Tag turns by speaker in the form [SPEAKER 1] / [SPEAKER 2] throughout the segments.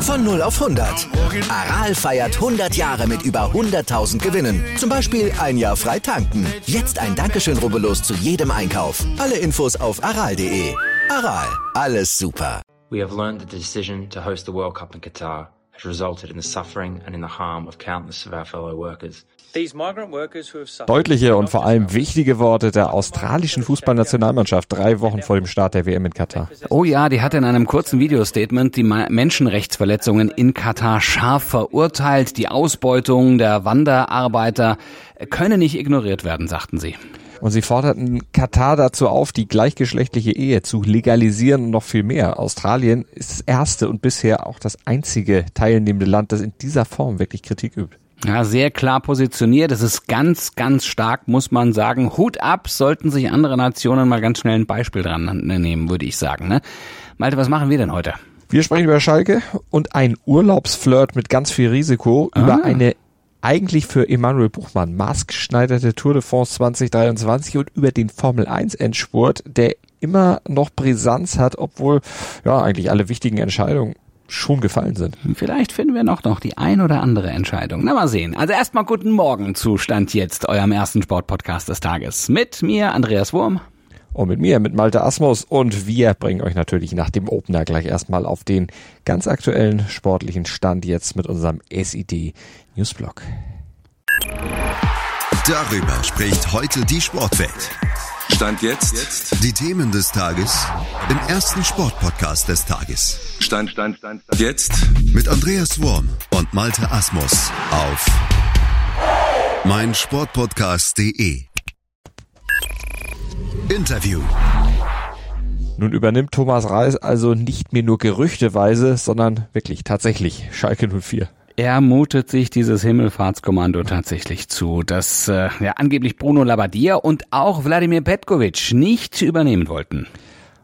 [SPEAKER 1] Von 0 auf 100. Aral feiert 100 Jahre mit über 100.000 Gewinnen. Zum Beispiel ein Jahr frei tanken. Jetzt ein Dankeschön, rubbellos zu jedem Einkauf. Alle Infos auf aral.de. Aral, alles super.
[SPEAKER 2] We have learned the decision to host the World Cup in Qatar has resulted in the suffering and in the harm of countless of our fellow workers.
[SPEAKER 3] Deutliche und vor allem wichtige Worte der australischen Fußballnationalmannschaft drei Wochen vor dem Start der WM in Katar.
[SPEAKER 4] Oh ja, die hat in einem kurzen Videostatement die Menschenrechtsverletzungen in Katar scharf verurteilt. Die Ausbeutung der Wanderarbeiter könne nicht ignoriert werden, sagten sie.
[SPEAKER 3] Und sie forderten Katar dazu auf, die gleichgeschlechtliche Ehe zu legalisieren und noch viel mehr. Australien ist das erste und bisher auch das einzige teilnehmende Land, das in dieser Form wirklich Kritik übt.
[SPEAKER 4] Ja, sehr klar positioniert. Es ist ganz, ganz stark, muss man sagen. Hut ab, sollten sich andere Nationen mal ganz schnell ein Beispiel dran nehmen, würde ich sagen. Ne? Malte, was machen wir denn heute?
[SPEAKER 3] Wir sprechen über Schalke und ein Urlaubsflirt mit ganz viel Risiko ah. über eine eigentlich für Emanuel Buchmann maßgeschneiderte Tour de France 2023 und über den Formel 1 Endspurt, der immer noch Brisanz hat, obwohl ja eigentlich alle wichtigen Entscheidungen schon gefallen sind.
[SPEAKER 4] Vielleicht finden wir noch, noch die ein oder andere Entscheidung. Na mal sehen. Also erstmal guten Morgen zu Stand jetzt, eurem ersten Sportpodcast des Tages. Mit mir, Andreas Wurm.
[SPEAKER 3] Und mit mir, mit Malte Asmus. Und wir bringen euch natürlich nach dem Opener gleich erstmal auf den ganz aktuellen sportlichen Stand jetzt mit unserem SID Newsblog.
[SPEAKER 1] Darüber spricht heute die Sportwelt. Stand jetzt. jetzt. Die Themen des Tages im ersten Sportpodcast des Tages.
[SPEAKER 5] Stand, Stand, Stand, Stand.
[SPEAKER 1] Jetzt mit Andreas Worm und Malte Asmus auf meinsportpodcast.de. Interview.
[SPEAKER 3] Nun übernimmt Thomas Reis also nicht mehr nur gerüchteweise, sondern wirklich tatsächlich Schalke 04.
[SPEAKER 4] Er mutet sich dieses Himmelfahrtskommando tatsächlich zu, das äh, ja, angeblich Bruno Labbadia und auch Wladimir Petkovic nicht übernehmen wollten.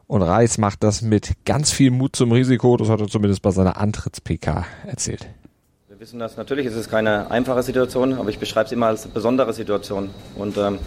[SPEAKER 3] Und Reis macht das mit ganz viel Mut zum Risiko, das hat er zumindest bei seiner Antritts-PK erzählt.
[SPEAKER 6] Wir wissen das, natürlich ist es keine einfache Situation, aber ich beschreibe es immer als besondere Situation. Und ähm,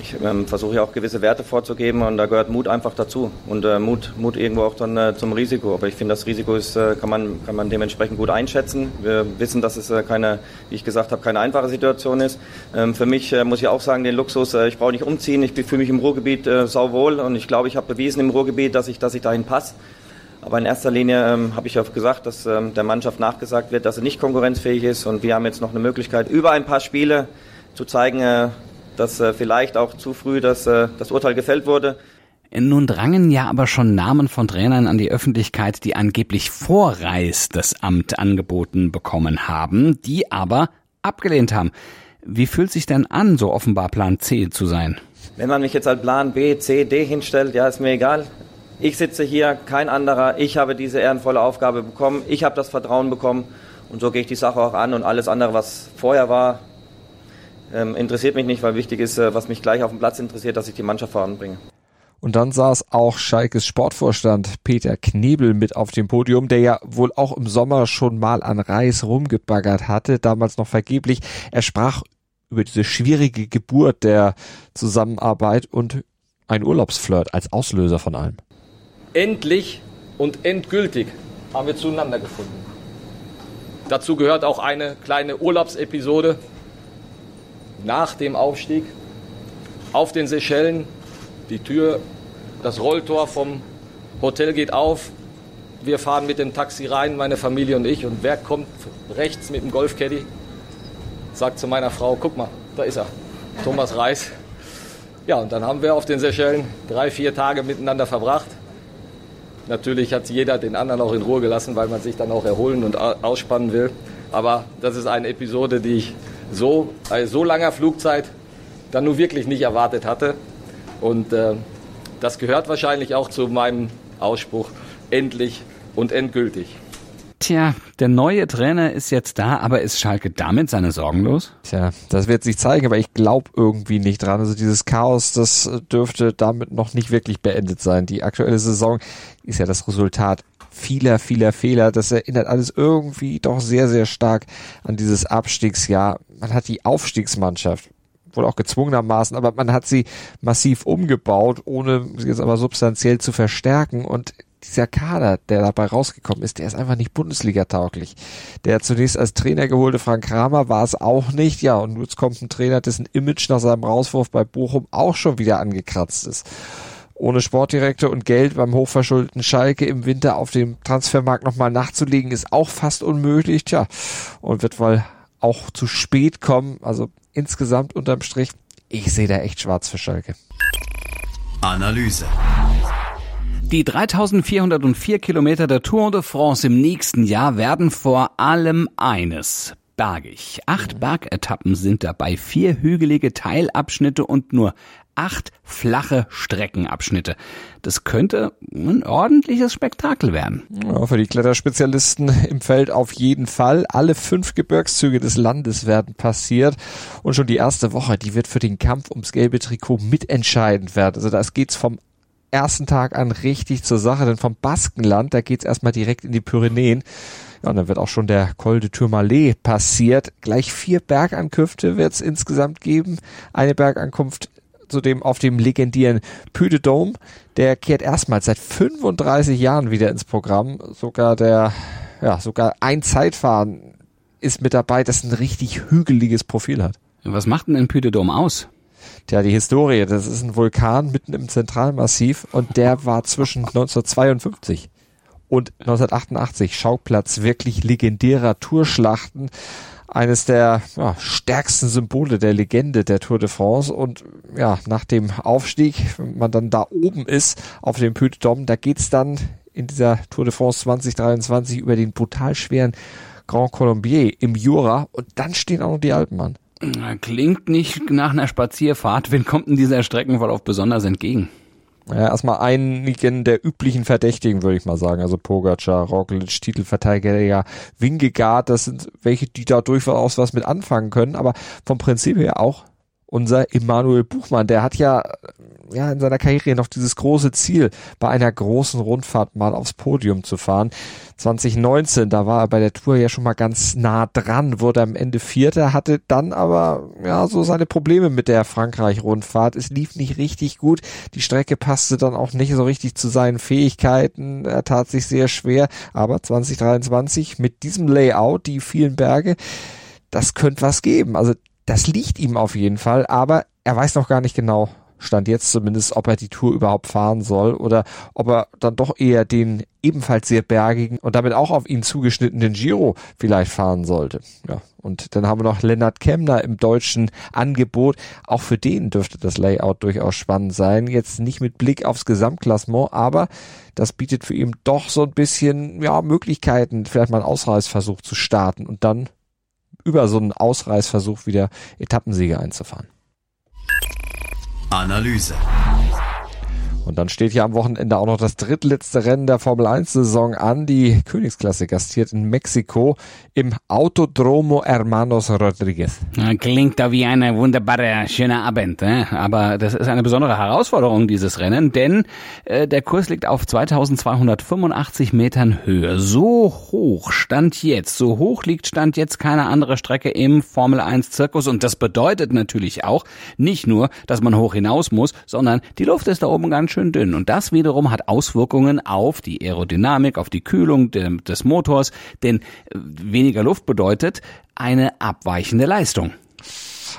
[SPEAKER 6] ich ähm, versuche ja auch gewisse Werte vorzugeben und da gehört Mut einfach dazu und äh, Mut, Mut irgendwo auch dann äh, zum Risiko. Aber ich finde, das Risiko ist, äh, kann, man, kann man dementsprechend gut einschätzen. Wir wissen, dass es äh, keine, wie ich gesagt habe, keine einfache Situation ist. Ähm, für mich äh, muss ich auch sagen, den Luxus, äh, ich brauche nicht umziehen, ich fühle mich im Ruhrgebiet äh, sauwohl und ich glaube, ich habe bewiesen im Ruhrgebiet, dass ich, dass ich dahin passe. Aber in erster Linie ähm, habe ich auch gesagt, dass ähm, der Mannschaft nachgesagt wird, dass sie nicht konkurrenzfähig ist und wir haben jetzt noch eine Möglichkeit, über ein paar Spiele zu zeigen, äh, dass äh, vielleicht auch zu früh das, äh, das Urteil gefällt wurde.
[SPEAKER 4] Nun drangen ja aber schon Namen von Trainern an die Öffentlichkeit, die angeblich vor Reis das Amt angeboten bekommen haben, die aber abgelehnt haben. Wie fühlt sich denn an, so offenbar Plan C zu sein?
[SPEAKER 6] Wenn man mich jetzt als Plan B, C, D hinstellt, ja, ist mir egal. Ich sitze hier, kein anderer. Ich habe diese ehrenvolle Aufgabe bekommen. Ich habe das Vertrauen bekommen. Und so gehe ich die Sache auch an. Und alles andere, was vorher war, ähm, interessiert mich nicht, weil wichtig ist, äh, was mich gleich auf dem Platz interessiert, dass ich die Mannschaft voranbringe.
[SPEAKER 3] Und dann saß auch Schalkes Sportvorstand Peter Knebel mit auf dem Podium, der ja wohl auch im Sommer schon mal an Reis rumgebaggert hatte, damals noch vergeblich. Er sprach über diese schwierige Geburt der Zusammenarbeit und ein Urlaubsflirt als Auslöser von allem.
[SPEAKER 7] Endlich und endgültig haben wir zueinander gefunden. Dazu gehört auch eine kleine Urlaubsepisode, nach dem Aufstieg auf den Seychellen. Die Tür, das Rolltor vom Hotel geht auf. Wir fahren mit dem Taxi rein, meine Familie und ich. Und wer kommt rechts mit dem Golfcaddy? Sagt zu meiner Frau, guck mal, da ist er, Thomas Reis. Ja, und dann haben wir auf den Seychellen drei, vier Tage miteinander verbracht. Natürlich hat jeder den anderen auch in Ruhe gelassen, weil man sich dann auch erholen und ausspannen will. Aber das ist eine Episode, die ich so bei so langer Flugzeit dann nur wirklich nicht erwartet hatte. Und äh, das gehört wahrscheinlich auch zu meinem Ausspruch endlich und endgültig.
[SPEAKER 4] Tja, der neue Trainer ist jetzt da, aber ist Schalke damit seine Sorgen los?
[SPEAKER 3] Tja, das wird sich zeigen, aber ich glaube irgendwie nicht dran. Also dieses Chaos, das dürfte damit noch nicht wirklich beendet sein. Die aktuelle Saison ist ja das Resultat vieler, vieler Fehler. Das erinnert alles irgendwie doch sehr, sehr stark an dieses Abstiegsjahr. Man hat die Aufstiegsmannschaft wohl auch gezwungenermaßen, aber man hat sie massiv umgebaut, ohne sie jetzt aber substanziell zu verstärken und dieser Kader, der dabei rausgekommen ist, der ist einfach nicht Bundesliga-tauglich. Der zunächst als Trainer geholte Frank Kramer war es auch nicht, ja, und jetzt kommt ein Trainer, dessen Image nach seinem Rauswurf bei Bochum auch schon wieder angekratzt ist. Ohne Sportdirektor und Geld beim hochverschuldeten Schalke im Winter auf dem Transfermarkt nochmal nachzulegen, ist auch fast unmöglich, tja, und wird wohl auch zu spät kommen, also insgesamt unterm Strich, ich sehe da echt schwarz für Schalke.
[SPEAKER 5] Analyse.
[SPEAKER 4] Die 3404 Kilometer der Tour de France im nächsten Jahr werden vor allem eines bergig. Acht Bergetappen sind dabei, vier hügelige Teilabschnitte und nur acht flache Streckenabschnitte. Das könnte ein ordentliches Spektakel werden.
[SPEAKER 3] Ja, für die Kletterspezialisten im Feld auf jeden Fall. Alle fünf Gebirgszüge des Landes werden passiert und schon die erste Woche, die wird für den Kampf ums gelbe Trikot mitentscheidend werden. Also das geht's vom ersten Tag an richtig zur Sache, denn vom Baskenland, da geht's erstmal direkt in die Pyrenäen. Ja, und dann wird auch schon der Col de Tourmalet passiert. Gleich vier Bergankünfte wird's insgesamt geben. Eine Bergankunft zudem auf dem legendären Puy de Dôme. Der kehrt erstmals seit 35 Jahren wieder ins Programm. Sogar der, ja, sogar ein Zeitfahren ist mit dabei, das ein richtig hügeliges Profil hat.
[SPEAKER 4] Was macht denn ein Puy de Dôme aus?
[SPEAKER 3] Tja, die Historie, das ist ein Vulkan mitten im Zentralmassiv und der war zwischen 1952 und 1988 Schauplatz wirklich legendärer Tourschlachten. Eines der ja, stärksten Symbole der Legende der Tour de France und ja, nach dem Aufstieg, wenn man dann da oben ist auf dem Puy de Dôme, da geht's dann in dieser Tour de France 2023 über den brutal schweren Grand Colombier im Jura und dann stehen auch noch die Alpen an.
[SPEAKER 4] Klingt nicht nach einer Spazierfahrt. Wen kommt denn dieser Streckenverlauf besonders entgegen?
[SPEAKER 3] Ja, erstmal einigen der üblichen Verdächtigen, würde ich mal sagen. Also Pogacar, Roglic, Titelverteidiger, Wingegaard, das sind welche, die da durchaus was mit anfangen können. Aber vom Prinzip her auch unser Emanuel Buchmann, der hat ja, ja in seiner Karriere noch dieses große Ziel, bei einer großen Rundfahrt mal aufs Podium zu fahren. 2019, da war er bei der Tour ja schon mal ganz nah dran, wurde am Ende Vierter, hatte dann aber ja so seine Probleme mit der Frankreich-Rundfahrt. Es lief nicht richtig gut. Die Strecke passte dann auch nicht so richtig zu seinen Fähigkeiten. Er tat sich sehr schwer. Aber 2023 mit diesem Layout, die vielen Berge, das könnte was geben. Also das liegt ihm auf jeden Fall, aber er weiß noch gar nicht genau, stand jetzt zumindest, ob er die Tour überhaupt fahren soll oder ob er dann doch eher den ebenfalls sehr bergigen und damit auch auf ihn zugeschnittenen Giro vielleicht fahren sollte. Ja, und dann haben wir noch Lennart Kemner im deutschen Angebot. Auch für den dürfte das Layout durchaus spannend sein. Jetzt nicht mit Blick aufs Gesamtklassement, aber das bietet für ihn doch so ein bisschen, ja, Möglichkeiten, vielleicht mal einen Ausreißversuch zu starten und dann über so einen Ausreißversuch wieder Etappensiege einzufahren.
[SPEAKER 5] Analyse.
[SPEAKER 3] Und dann steht hier am Wochenende auch noch das drittletzte Rennen der Formel 1 Saison an. Die Königsklasse gastiert in Mexiko im Autodromo Hermanos Rodriguez.
[SPEAKER 4] Klingt da wie eine wunderbare, schöne Abend. Eh? Aber das ist eine besondere Herausforderung, dieses Rennen, denn äh, der Kurs liegt auf 2285 Metern Höhe. So hoch stand jetzt, so hoch liegt stand jetzt keine andere Strecke im Formel 1 Zirkus. Und das bedeutet natürlich auch nicht nur, dass man hoch hinaus muss, sondern die Luft ist da oben ganz schön schön dünn. Und das wiederum hat Auswirkungen auf die Aerodynamik, auf die Kühlung des Motors, denn äh, weniger Luft bedeutet eine abweichende Leistung.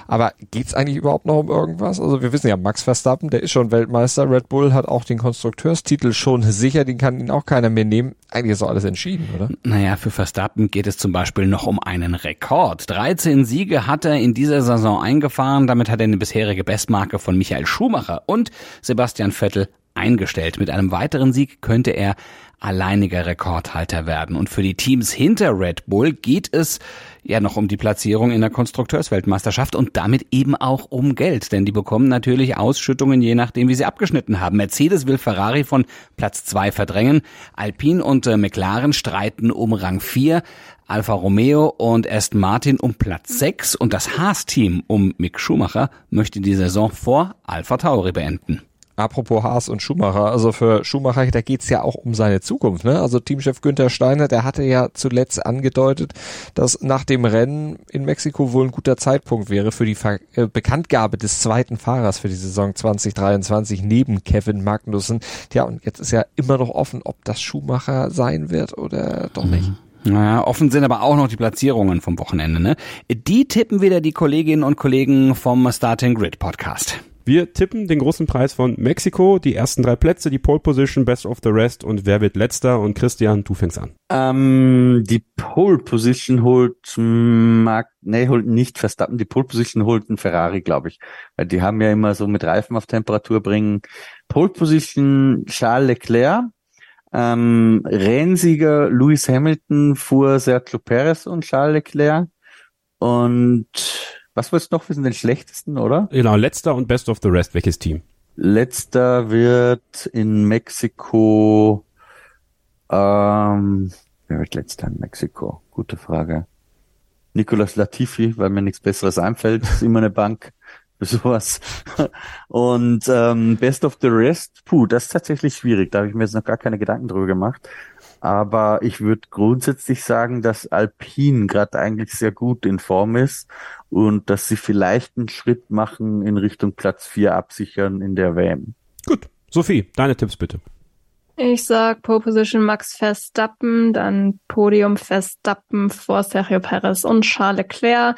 [SPEAKER 3] Aber geht's eigentlich überhaupt noch um irgendwas? Also wir wissen ja, Max Verstappen, der ist schon Weltmeister. Red Bull hat auch den Konstrukteurstitel schon sicher, den kann ihn auch keiner mehr nehmen. Eigentlich ist doch alles entschieden, oder?
[SPEAKER 4] Naja, für Verstappen geht es zum Beispiel noch um einen Rekord. 13 Siege hat er in dieser Saison eingefahren. Damit hat er eine bisherige Bestmarke von Michael Schumacher und Sebastian Vettel eingestellt. Mit einem weiteren Sieg könnte er alleiniger Rekordhalter werden. Und für die Teams hinter Red Bull geht es ja noch um die Platzierung in der Konstrukteursweltmeisterschaft und damit eben auch um Geld, denn die bekommen natürlich Ausschüttungen je nachdem, wie sie abgeschnitten haben. Mercedes will Ferrari von Platz zwei verdrängen, Alpine und äh, McLaren streiten um Rang vier, Alfa Romeo und Aston Martin um Platz sechs und das Haas-Team um Mick Schumacher möchte die Saison vor Alfa Tauri beenden.
[SPEAKER 3] Apropos Haas und Schumacher, also für Schumacher, da geht's ja auch um seine Zukunft. Ne? Also Teamchef Günther Steiner, der hatte ja zuletzt angedeutet, dass nach dem Rennen in Mexiko wohl ein guter Zeitpunkt wäre für die Ver äh, Bekanntgabe des zweiten Fahrers für die Saison 2023 neben Kevin Magnussen. Tja, und jetzt ist ja immer noch offen, ob das Schumacher sein wird oder doch nicht.
[SPEAKER 4] Mhm. Naja, offen sind aber auch noch die Platzierungen vom Wochenende. Ne? Die tippen wieder die Kolleginnen und Kollegen vom Starting Grid Podcast.
[SPEAKER 8] Wir tippen den großen Preis von Mexiko, die ersten drei Plätze, die Pole Position, Best of the Rest und wer wird letzter? Und Christian, du fängst an.
[SPEAKER 9] Ähm, die Pole Position holt Mark, nee, holt nicht Verstappen, die Pole Position holt ein Ferrari, glaube ich. Weil die haben ja immer so mit Reifen auf Temperatur bringen. Pole Position Charles Leclerc, ähm, Rennsieger Lewis Hamilton fuhr Sergio Perez und Charles Leclerc. Und was willst du noch wissen? Den schlechtesten, oder?
[SPEAKER 8] Genau, letzter und Best of the Rest. Welches Team?
[SPEAKER 9] Letzter wird in Mexiko. Ähm, wer wird letzter in Mexiko? Gute Frage. Nicolas Latifi, weil mir nichts Besseres einfällt. ist immer eine Bank für sowas. Und ähm, Best of the Rest, puh, das ist tatsächlich schwierig. Da habe ich mir jetzt noch gar keine Gedanken drüber gemacht. Aber ich würde grundsätzlich sagen, dass Alpine gerade eigentlich sehr gut in Form ist und dass sie vielleicht einen Schritt machen in Richtung Platz 4 absichern in der WM.
[SPEAKER 8] Gut. Sophie, deine Tipps bitte.
[SPEAKER 10] Ich sag Pole Position Max Verstappen, dann Podium Verstappen vor Sergio Perez und Charles Leclerc.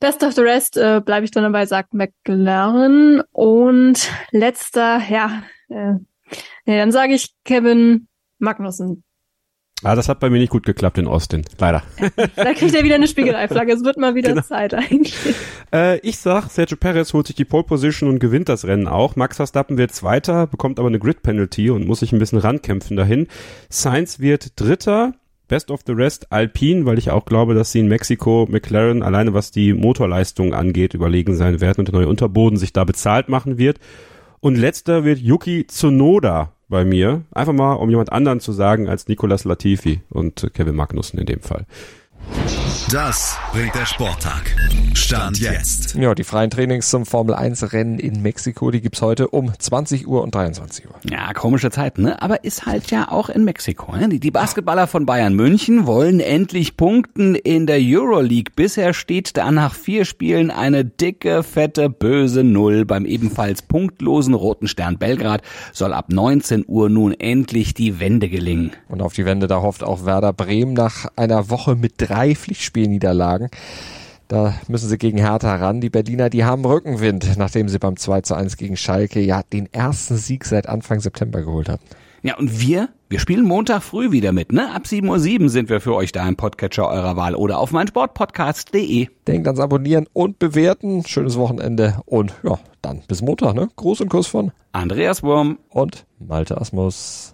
[SPEAKER 10] Best of the rest äh, bleibe ich dann dabei, sagt McLaren. Und letzter, ja, äh, nee, dann sage ich Kevin Magnussen.
[SPEAKER 8] Ah, das hat bei mir nicht gut geklappt in Austin, leider.
[SPEAKER 10] da kriegt er wieder eine Spiegeleiflagge. Es wird mal wieder genau. Zeit eigentlich.
[SPEAKER 8] Äh, ich sag, Sergio Perez holt sich die Pole Position und gewinnt das Rennen auch. Max Verstappen wird Zweiter, bekommt aber eine Grid Penalty und muss sich ein bisschen rankämpfen dahin. Sainz wird Dritter. Best of the Rest Alpine, weil ich auch glaube, dass sie in Mexiko McLaren alleine was die Motorleistung angeht überlegen sein werden und der neue Unterboden sich da bezahlt machen wird. Und letzter wird Yuki Tsunoda bei mir. Einfach mal, um jemand anderen zu sagen als Nicolas Latifi und Kevin Magnussen in dem Fall.
[SPEAKER 5] Das bringt der Sporttag. Stand jetzt.
[SPEAKER 3] Ja, die freien Trainings zum Formel 1 Rennen in Mexiko, die gibt's heute um 20 Uhr und 23 Uhr.
[SPEAKER 4] Ja, komische Zeit, ne? Aber ist halt ja auch in Mexiko. Ne? Die Basketballer von Bayern München wollen endlich punkten in der Euroleague. Bisher steht da nach vier Spielen eine dicke, fette, böse Null beim ebenfalls punktlosen Roten Stern Belgrad. Soll ab 19 Uhr nun endlich die Wende gelingen.
[SPEAKER 3] Und auf die Wende, da hofft auch Werder Bremen nach einer Woche mit drei Pflichtspielen Spielniederlagen. Da müssen sie gegen Hertha ran. Die Berliner, die haben Rückenwind, nachdem sie beim 2 zu 1 gegen Schalke ja den ersten Sieg seit Anfang September geholt hatten.
[SPEAKER 4] Ja, und wir, wir spielen Montag früh wieder mit, ne? Ab 7.07 Uhr sind wir für euch da im Podcatcher eurer Wahl oder auf meinsportpodcast.de.
[SPEAKER 3] Denkt ans Abonnieren und Bewerten. Schönes Wochenende und ja, dann bis Montag, ne? Gruß und Kuss von
[SPEAKER 4] Andreas Wurm
[SPEAKER 3] und Malte Asmus.